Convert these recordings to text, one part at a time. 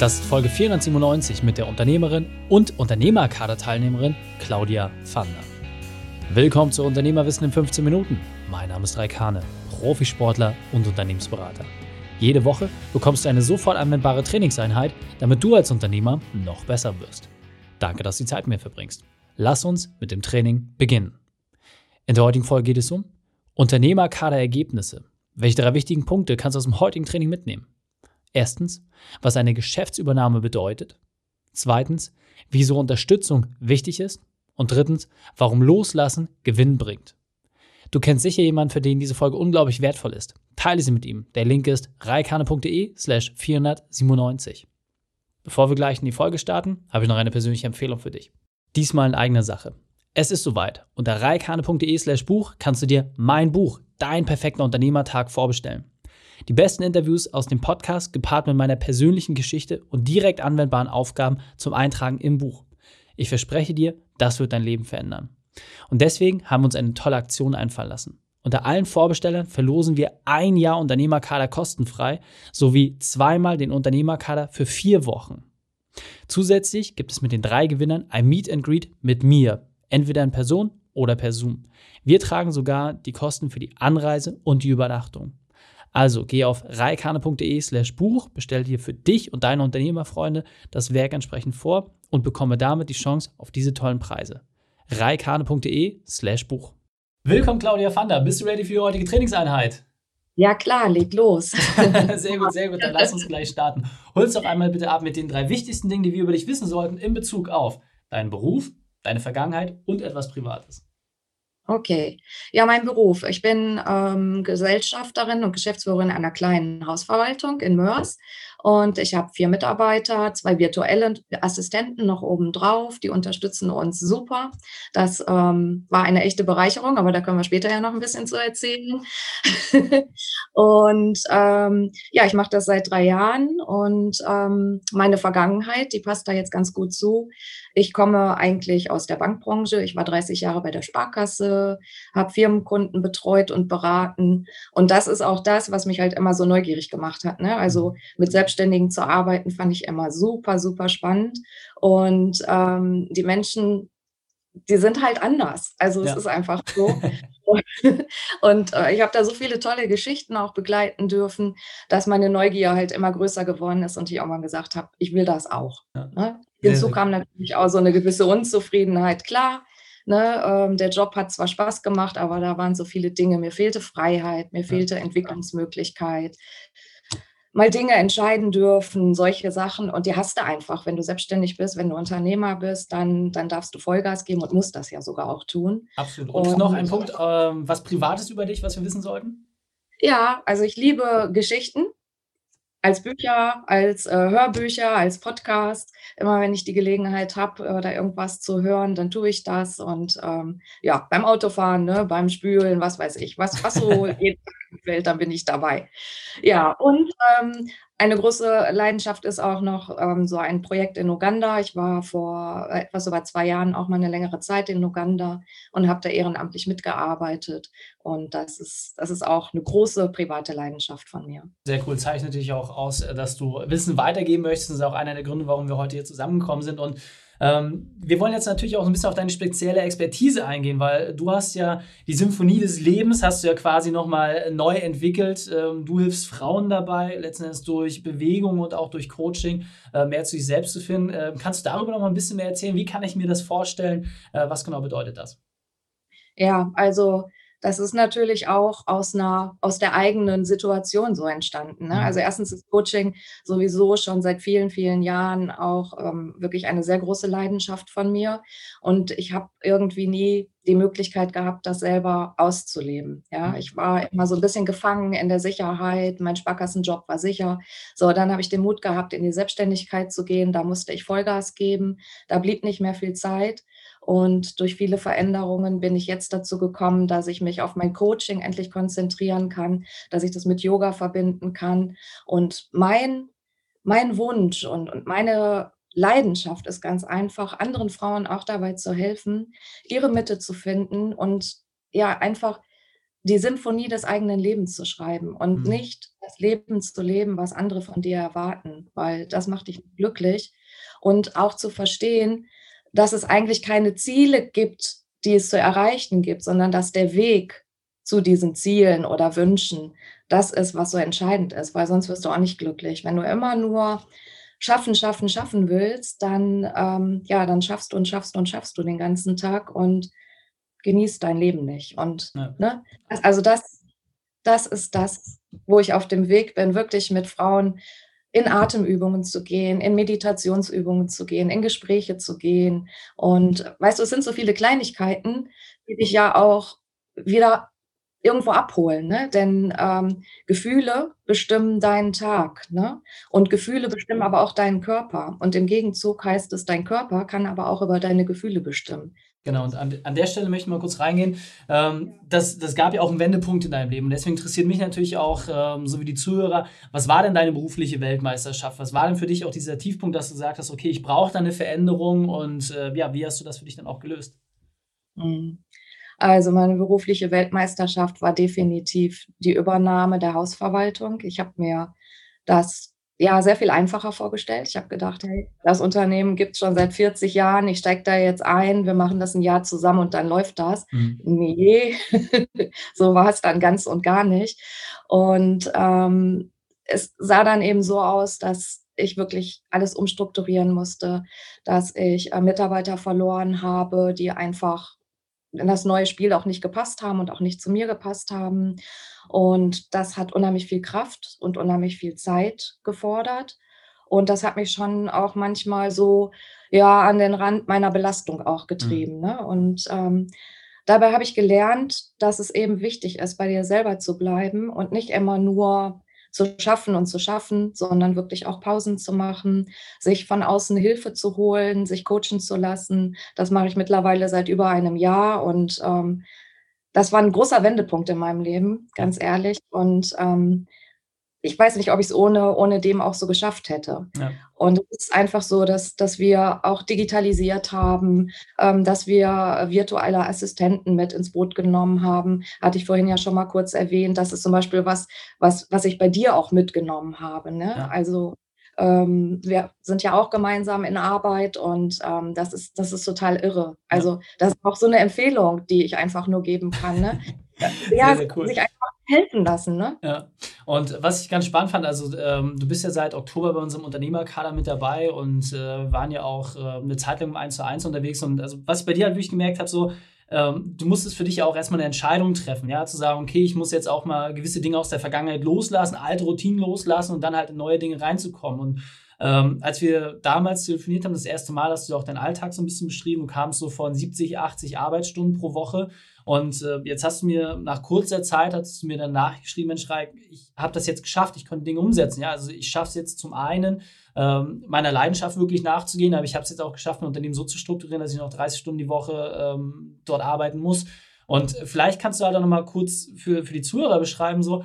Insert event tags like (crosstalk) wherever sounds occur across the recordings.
Das ist Folge 497 mit der Unternehmerin und Unternehmerkader-Teilnehmerin Claudia Fander. Willkommen zu Unternehmerwissen in 15 Minuten. Mein Name ist Raikane, Profisportler und Unternehmensberater. Jede Woche bekommst du eine sofort anwendbare Trainingseinheit, damit du als Unternehmer noch besser wirst. Danke, dass du die Zeit mit mir verbringst. Lass uns mit dem Training beginnen. In der heutigen Folge geht es um Unternehmerkader-Ergebnisse. Welche drei wichtigen Punkte kannst du aus dem heutigen Training mitnehmen? Erstens, was eine Geschäftsübernahme bedeutet. Zweitens, wieso Unterstützung wichtig ist. Und drittens, warum Loslassen Gewinn bringt. Du kennst sicher jemanden, für den diese Folge unglaublich wertvoll ist. Teile sie mit ihm. Der Link ist reikane.de slash 497. Bevor wir gleich in die Folge starten, habe ich noch eine persönliche Empfehlung für dich. Diesmal in eigener Sache. Es ist soweit. Unter reikane.de slash Buch kannst du dir mein Buch, Dein perfekter Unternehmertag, vorbestellen. Die besten Interviews aus dem Podcast gepaart mit meiner persönlichen Geschichte und direkt anwendbaren Aufgaben zum Eintragen im Buch. Ich verspreche dir, das wird dein Leben verändern. Und deswegen haben wir uns eine tolle Aktion einfallen lassen. Unter allen Vorbestellern verlosen wir ein Jahr Unternehmerkader kostenfrei sowie zweimal den Unternehmerkader für vier Wochen. Zusätzlich gibt es mit den drei Gewinnern ein Meet and Greet mit mir, entweder in Person oder per Zoom. Wir tragen sogar die Kosten für die Anreise und die Übernachtung. Also geh auf reikane.de slash Buch, bestell dir für dich und deine Unternehmerfreunde das Werk entsprechend vor und bekomme damit die Chance auf diese tollen Preise. reikane.de slash Buch. Willkommen Claudia Fander, bist du ready für die heutige Trainingseinheit? Ja klar, leg los. (laughs) sehr gut, sehr gut, dann lass uns gleich starten. Hol uns doch einmal bitte ab mit den drei wichtigsten Dingen, die wir über dich wissen sollten in Bezug auf deinen Beruf, deine Vergangenheit und etwas Privates. Okay. Ja, mein Beruf. Ich bin ähm, Gesellschafterin und Geschäftsführerin einer kleinen Hausverwaltung in Mörs. Und ich habe vier Mitarbeiter, zwei virtuelle Assistenten noch obendrauf, die unterstützen uns super. Das ähm, war eine echte Bereicherung, aber da können wir später ja noch ein bisschen zu erzählen. (laughs) und ähm, ja, ich mache das seit drei Jahren und ähm, meine Vergangenheit, die passt da jetzt ganz gut zu. Ich komme eigentlich aus der Bankbranche. Ich war 30 Jahre bei der Sparkasse, habe Firmenkunden betreut und beraten. Und das ist auch das, was mich halt immer so neugierig gemacht hat. Ne? Also mit Selbstständigen zu arbeiten, fand ich immer super, super spannend. Und ähm, die Menschen, die sind halt anders. Also es ja. ist einfach so. (laughs) (laughs) und äh, ich habe da so viele tolle Geschichten auch begleiten dürfen, dass meine Neugier halt immer größer geworden ist und ich auch mal gesagt habe, ich will das auch. Ja. Ne? Hinzu kam natürlich auch so eine gewisse Unzufriedenheit. Klar, ne, ähm, der Job hat zwar Spaß gemacht, aber da waren so viele Dinge. Mir fehlte Freiheit, mir fehlte ja. Entwicklungsmöglichkeit. Mal Dinge entscheiden dürfen, solche Sachen. Und die hast du einfach. Wenn du selbstständig bist, wenn du Unternehmer bist, dann, dann darfst du Vollgas geben und musst das ja sogar auch tun. Absolut. Und, und noch ein Punkt, ähm, was Privates über dich, was wir wissen sollten? Ja, also ich liebe Geschichten als Bücher, als äh, Hörbücher, als Podcast. Immer wenn ich die Gelegenheit habe, äh, da irgendwas zu hören, dann tue ich das. Und ähm, ja, beim Autofahren, ne, beim Spülen, was weiß ich, was, was so (laughs) jeden Tag gefällt, dann bin ich dabei. Ja, und ähm, eine große Leidenschaft ist auch noch ähm, so ein Projekt in Uganda. Ich war vor etwas über zwei Jahren auch mal eine längere Zeit in Uganda und habe da ehrenamtlich mitgearbeitet. Und das ist, das ist auch eine große private Leidenschaft von mir. Sehr cool. Zeichnet dich auch aus, dass du Wissen weitergeben möchtest. Das ist auch einer der Gründe, warum wir heute hier zusammengekommen sind. Und ähm, wir wollen jetzt natürlich auch ein bisschen auf deine spezielle Expertise eingehen, weil du hast ja die Symphonie des Lebens, hast du ja quasi nochmal neu entwickelt. Ähm, du hilfst Frauen dabei, letzten Endes durch Bewegung und auch durch Coaching äh, mehr zu sich selbst zu finden. Äh, kannst du darüber noch mal ein bisschen mehr erzählen? Wie kann ich mir das vorstellen? Äh, was genau bedeutet das? Ja, also das ist natürlich auch aus einer, aus der eigenen Situation so entstanden. Ne? Also mhm. erstens ist Coaching sowieso schon seit vielen, vielen Jahren auch ähm, wirklich eine sehr große Leidenschaft von mir. Und ich habe irgendwie nie die Möglichkeit gehabt, das selber auszuleben. Ja, mhm. ich war immer so ein bisschen gefangen in der Sicherheit. Mein Sparkassenjob war sicher. So, dann habe ich den Mut gehabt, in die Selbstständigkeit zu gehen. Da musste ich Vollgas geben. Da blieb nicht mehr viel Zeit. Und durch viele Veränderungen bin ich jetzt dazu gekommen, dass ich mich auf mein Coaching endlich konzentrieren kann, dass ich das mit Yoga verbinden kann. Und mein, mein Wunsch und, und meine Leidenschaft ist ganz einfach, anderen Frauen auch dabei zu helfen, ihre Mitte zu finden und ja, einfach die Symphonie des eigenen Lebens zu schreiben und mhm. nicht das Leben zu leben, was andere von dir erwarten, weil das macht dich glücklich. Und auch zu verstehen, dass es eigentlich keine Ziele gibt, die es zu erreichen gibt, sondern dass der Weg zu diesen Zielen oder Wünschen das ist, was so entscheidend ist, weil sonst wirst du auch nicht glücklich. Wenn du immer nur schaffen, schaffen, schaffen willst, dann, ähm, ja, dann schaffst du und schaffst und schaffst du den ganzen Tag und genießt dein Leben nicht. Und ja. ne, also das, das ist das, wo ich auf dem Weg bin, wirklich mit Frauen in Atemübungen zu gehen, in Meditationsübungen zu gehen, in Gespräche zu gehen. Und weißt du, es sind so viele Kleinigkeiten, die dich ja auch wieder irgendwo abholen, ne? denn ähm, Gefühle bestimmen deinen Tag ne? und Gefühle bestimmen aber auch deinen Körper. Und im Gegenzug heißt es, dein Körper kann aber auch über deine Gefühle bestimmen. Genau, und an, an der Stelle möchte ich mal kurz reingehen. Ähm, das, das gab ja auch einen Wendepunkt in deinem Leben. Und deswegen interessiert mich natürlich auch, ähm, so wie die Zuhörer, was war denn deine berufliche Weltmeisterschaft? Was war denn für dich auch dieser Tiefpunkt, dass du gesagt hast, okay, ich brauche da eine Veränderung und äh, ja, wie hast du das für dich dann auch gelöst? Mhm. Also meine berufliche Weltmeisterschaft war definitiv die Übernahme der Hausverwaltung. Ich habe mir das ja sehr viel einfacher vorgestellt. Ich habe gedacht, hey, das Unternehmen gibt es schon seit 40 Jahren, ich steige da jetzt ein, wir machen das ein Jahr zusammen und dann läuft das. Mhm. Nee, (laughs) so war es dann ganz und gar nicht. Und ähm, es sah dann eben so aus, dass ich wirklich alles umstrukturieren musste, dass ich äh, Mitarbeiter verloren habe, die einfach in das neue Spiel auch nicht gepasst haben und auch nicht zu mir gepasst haben. Und das hat unheimlich viel Kraft und unheimlich viel Zeit gefordert. Und das hat mich schon auch manchmal so ja an den Rand meiner Belastung auch getrieben. Mhm. Ne? Und ähm, dabei habe ich gelernt, dass es eben wichtig ist, bei dir selber zu bleiben und nicht immer nur zu schaffen und zu schaffen, sondern wirklich auch Pausen zu machen, sich von außen Hilfe zu holen, sich coachen zu lassen. Das mache ich mittlerweile seit über einem Jahr und ähm, das war ein großer Wendepunkt in meinem Leben, ganz ehrlich. Und ähm, ich weiß nicht, ob ich es ohne, ohne dem auch so geschafft hätte. Ja. Und es ist einfach so, dass, dass wir auch digitalisiert haben, ähm, dass wir virtuelle Assistenten mit ins Boot genommen haben. Hatte ich vorhin ja schon mal kurz erwähnt. Das ist zum Beispiel was, was, was ich bei dir auch mitgenommen habe. Ne? Ja. Also ähm, wir sind ja auch gemeinsam in Arbeit und ähm, das, ist, das ist total irre. Also das ist auch so eine Empfehlung, die ich einfach nur geben kann. Ne? (laughs) ja, sehr, sehr cool. sich einfach helfen lassen. Ne? Ja. Und was ich ganz spannend fand, also ähm, du bist ja seit Oktober bei unserem Unternehmerkader mit dabei und äh, waren ja auch äh, eine Zeit lang im 1 zu 1 unterwegs. Und also was ich bei dir halt wirklich gemerkt habe, so, ähm, du musstest für dich ja auch erstmal eine Entscheidung treffen, ja, zu sagen, okay, ich muss jetzt auch mal gewisse Dinge aus der Vergangenheit loslassen, alte Routinen loslassen und dann halt in neue Dinge reinzukommen. Und ähm, als wir damals telefoniert haben, das erste Mal, hast du auch deinen Alltag so ein bisschen beschrieben. Du kamst so von 70, 80 Arbeitsstunden pro Woche. Und äh, jetzt hast du mir nach kurzer Zeit, hast du mir dann nachgeschrieben, Mensch, ich habe das jetzt geschafft, ich konnte Dinge umsetzen. Ja, also ich schaffe es jetzt zum einen, ähm, meiner Leidenschaft wirklich nachzugehen, aber ich habe es jetzt auch geschafft, ein Unternehmen so zu strukturieren, dass ich noch 30 Stunden die Woche ähm, dort arbeiten muss. Und vielleicht kannst du halt auch nochmal kurz für, für die Zuhörer beschreiben, so,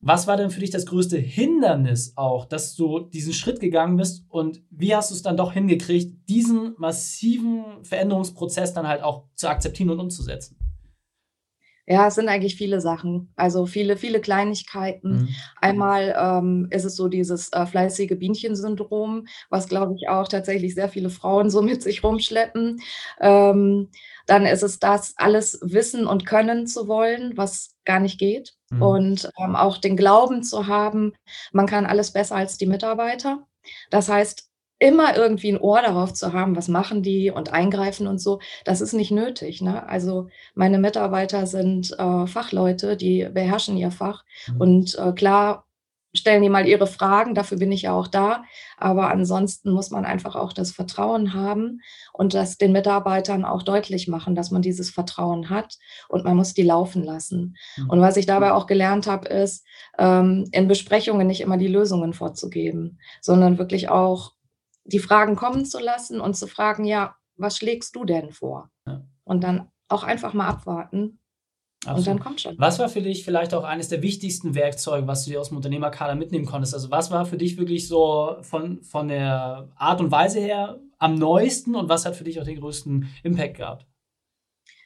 was war denn für dich das größte Hindernis auch, dass du diesen Schritt gegangen bist und wie hast du es dann doch hingekriegt, diesen massiven Veränderungsprozess dann halt auch zu akzeptieren und umzusetzen? Ja, es sind eigentlich viele Sachen. Also viele, viele Kleinigkeiten. Mhm. Einmal ähm, ist es so dieses äh, fleißige Bienchen-Syndrom, was, glaube ich, auch tatsächlich sehr viele Frauen so mit sich rumschleppen. Ähm, dann ist es das, alles wissen und können zu wollen, was gar nicht geht. Mhm. Und ähm, auch den Glauben zu haben, man kann alles besser als die Mitarbeiter. Das heißt, immer irgendwie ein Ohr darauf zu haben, was machen die und eingreifen und so, das ist nicht nötig. Ne? Also meine Mitarbeiter sind äh, Fachleute, die beherrschen ihr Fach. Mhm. Und äh, klar stellen die mal ihre Fragen, dafür bin ich ja auch da. Aber ansonsten muss man einfach auch das Vertrauen haben und das den Mitarbeitern auch deutlich machen, dass man dieses Vertrauen hat und man muss die laufen lassen. Mhm. Und was ich dabei auch gelernt habe, ist, ähm, in Besprechungen nicht immer die Lösungen vorzugeben, sondern wirklich auch die Fragen kommen zu lassen und zu fragen, ja, was schlägst du denn vor? Ja. Und dann auch einfach mal abwarten. Absolut. Und dann kommt schon. Was war für dich vielleicht auch eines der wichtigsten Werkzeuge, was du dir aus dem Unternehmerkader mitnehmen konntest? Also was war für dich wirklich so von, von der Art und Weise her am neuesten und was hat für dich auch den größten Impact gehabt?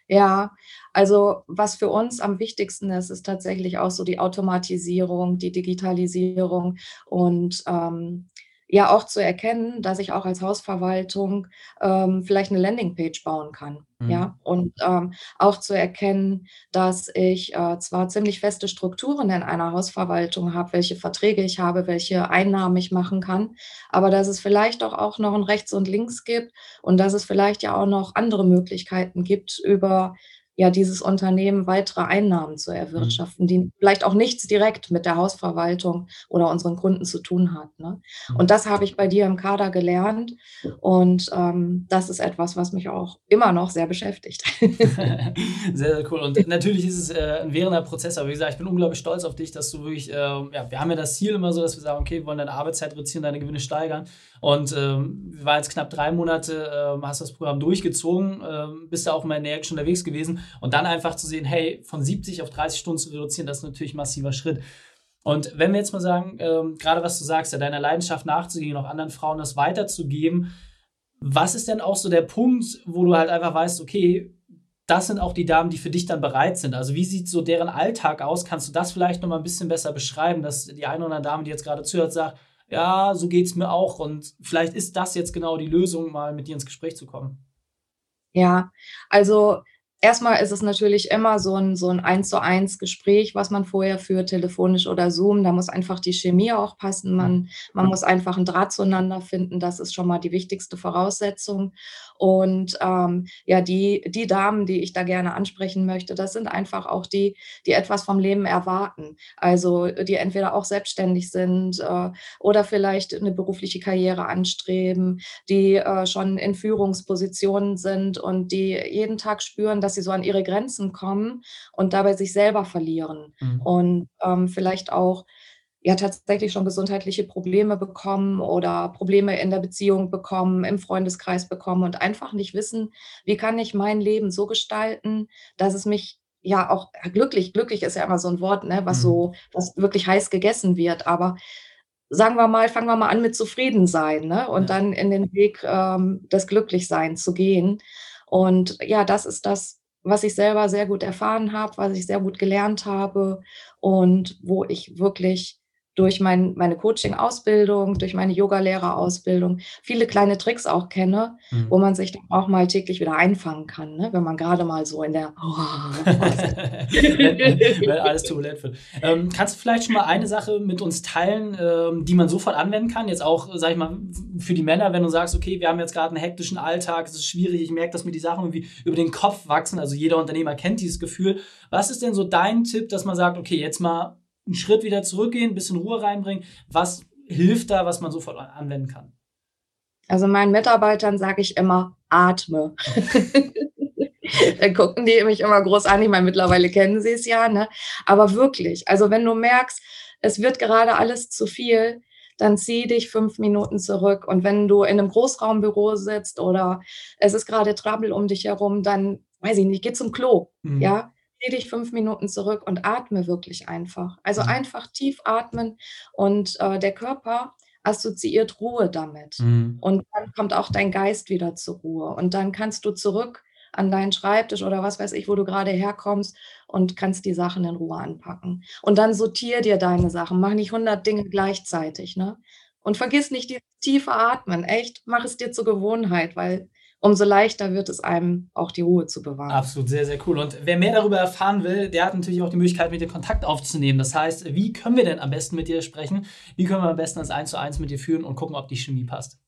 Ja, also was für uns am wichtigsten ist, ist tatsächlich auch so die Automatisierung, die Digitalisierung und ähm, ja auch zu erkennen, dass ich auch als Hausverwaltung ähm, vielleicht eine Landingpage bauen kann. Mhm. Ja, und ähm, auch zu erkennen, dass ich äh, zwar ziemlich feste Strukturen in einer Hausverwaltung habe, welche Verträge ich habe, welche Einnahmen ich machen kann, aber dass es vielleicht auch, auch noch ein Rechts und Links gibt und dass es vielleicht ja auch noch andere Möglichkeiten gibt, über ja, dieses Unternehmen weitere Einnahmen zu erwirtschaften, die vielleicht auch nichts direkt mit der Hausverwaltung oder unseren Kunden zu tun hat, ne? Mhm. Und das habe ich bei dir im Kader gelernt und, ähm, das ist etwas, was mich auch immer noch sehr beschäftigt. (laughs) (laughs) Sehr, sehr cool. Und natürlich ist es äh, ein währender Prozess, aber wie gesagt, ich bin unglaublich stolz auf dich, dass du wirklich, ähm, ja, wir haben ja das Ziel immer so, dass wir sagen, okay, wir wollen deine Arbeitszeit reduzieren, deine Gewinne steigern. Und ähm, wir waren jetzt knapp drei Monate, ähm, hast das Programm durchgezogen, ähm, bist da auch mal energisch unterwegs gewesen. Und dann einfach zu sehen, hey, von 70 auf 30 Stunden zu reduzieren, das ist natürlich ein massiver Schritt. Und wenn wir jetzt mal sagen, ähm, gerade was du sagst, ja, deiner Leidenschaft nachzugehen, auch anderen Frauen das weiterzugeben, was ist denn auch so der Punkt, wo du halt einfach weißt, okay, das sind auch die Damen, die für dich dann bereit sind. Also wie sieht so deren Alltag aus? Kannst du das vielleicht noch mal ein bisschen besser beschreiben, dass die eine oder andere Dame, die jetzt gerade zuhört, sagt, ja, so geht es mir auch und vielleicht ist das jetzt genau die Lösung, mal mit dir ins Gespräch zu kommen. Ja, also erstmal ist es natürlich immer so 'n so 'n Eins-zu-eins Gespräch, was man vorher führt, telefonisch oder Zoom. Da muss einfach die Chemie auch passen. Man man muss einfach 'n Draht zueinander finden. Das ist schon mal die wichtigste Voraussetzung. Und, ähm, ja, die die Damen, die ich da gerne ansprechen möchte, das sind einfach auch die, die etwas vom Leben erwarten. Also, die entweder auch selbstständig sind, äh, oder vielleicht 'ne berufliche Karriere anstreben, die, äh, schon in Führungspositionen sind und die jeden Tag spüren, dass sie so an ihre Grenzen kommen und dabei sich selber verlieren Mhm. und, ähm, vielleicht auch, ja, tatsächlich schon gesundheitliche Probleme bekommen oder Probleme in der Beziehung bekommen, im Freundeskreis bekommen und einfach nicht wissen: „Wie kann ich mein Leben so gestalten, dass es mich ja auch glücklich“ glücklich ist ja immer so 'n Wort, ne, was Mhm. so was wirklich heiß gegessen wird, aber sagen wir mal fangen wir mal an mit Zufriedensein, ne, und Ja. dann in den Weg, ähm, des Glücklichseins zu gehen. Und ja, das ist das, was ich selber sehr gut erfahren habe, was ich sehr gut gelernt habe und wo ich wirklich durch mein meine Coaching-Ausbildung, durch meine Yogalehrerausbildung viele kleine Tricks auch kenne, Mhm. wo man sich dann auch mal täglich wieder einfangen kann, ne, wenn man grade mal so in der (laughs) ist. Wenn wenn alles turbulent wird. Ähm, kannst du vielleicht schon mal eine Sache mit uns teilen, ähm, die man sofort anwenden kann? Jetzt auch, sage ich mal, für die Männer, wenn du sagst: „Okay, wir haben jetzt grad 'n hektischen Alltag, es ist schwierig, ich merke, dass mir die Sachen irgendwie über den Kopf wachsen.“ Also, jeder Unternehmer kennt dieses Gefühl. Was ist denn so dein Tipp, dass man sagt: „Okay, jetzt mal 'n Schritt wieder zurückgehen, bisschen Ruhe reinbringen.“ Was hilft da, was man sofort anwenden kann? Also, meinen Mitarbeitern sage ich immer: „Atme.“ (laughs) Dann gucken die mich immer groß an. Ich meine, mittlerweile kennen sie's ja, ne? Aber wirklich, also, wenn du merkst, es wird gerade alles zu viel, dann zieh dich 5 Minuten zurück. Und wenn du in 'nem Großraumbüro sitzt oder es ist grade Trouble um dich herum, dann weiß ich nicht, geh zum Klo, Mhm. ja? Zieh dich 5 Minuten zurück und atme wirklich einfach. Also, Mhm. einfach tief atmen und, äh, der Körper assoziiert Ruhe damit. Mhm. Und dann kommt auch dein Geist wieder zur Ruhe. Und dann kannst du zurück an deinen Schreibtisch oder was weiß ich, wo du grade herkommst und kannst die Sachen in Ruhe anpacken. Und dann sortiere dir deine Sachen. Mach nicht 100 Dinge gleichzeitig, ne? Und vergiss nicht dieses tiefe Atmen. Echt, mach es dir zur Gewohnheit, weil umso leichter wird es einem, auch die Ruhe zu bewahren. Absolut, sehr, sehr cool. Und wer mehr darüber erfahren will, der hat natürlich auch die Möglichkeit, mit dir Kontakt aufzunehmen. Das heißt, wie können wir denn am besten mit dir sprechen? Wie können wir am besten das Eins-zu-eins mit dir führen und gucken, ob die Chemie passt?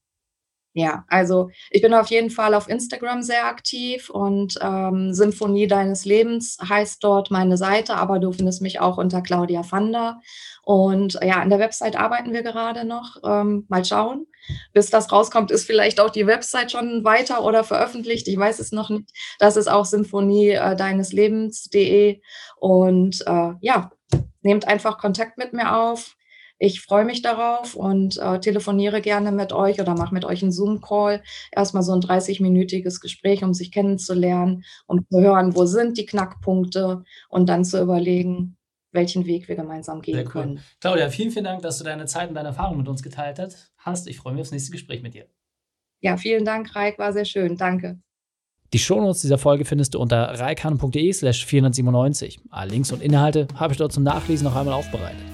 Ja, also, ich bin auf jeden Fall auf Instagram sehr aktiv und, ähm, Symphonie deines Lebens heißt dort meine Seite, aber du findest mich auch unter Claudia Fander. Und ja, an der Website arbeiten wir gerade noch. Ähm, mal schauen. Bis das rauskommt, ist vielleicht auch die Website schon weiter oder veröffentlicht. Ich weiß es noch nicht. Das ist auch Symphonie, äh, deines Lebens.de. Und, äh, ja, nehmt einfach Kontakt mit mir auf. Ich freue mich darauf und, äh, telefoniere gerne mit euch oder mache mit euch 'n Zoom-Call. Erst mal so 'n dreißigminütiges Gespräch, um sich kennenzulernen, um zu hören, wo sind die Knackpunkte und dann zu überlegen, welchen Weg wir gemeinsam gehen cool. können. Claudia, vielen, vielen Dank, dass du deine Zeit und deine Erfahrungen mit uns geteilt hat hast. Ich freue mich aufs nächste Gespräch mit dir. Ja, vielen Dank, Raik, war sehr schön. Danke. Die Shownotes dieser Folge findest du unter reikane.de slash 497. Alle Links und Inhalte habe ich dort zum Nachlesen noch einmal aufbereitet.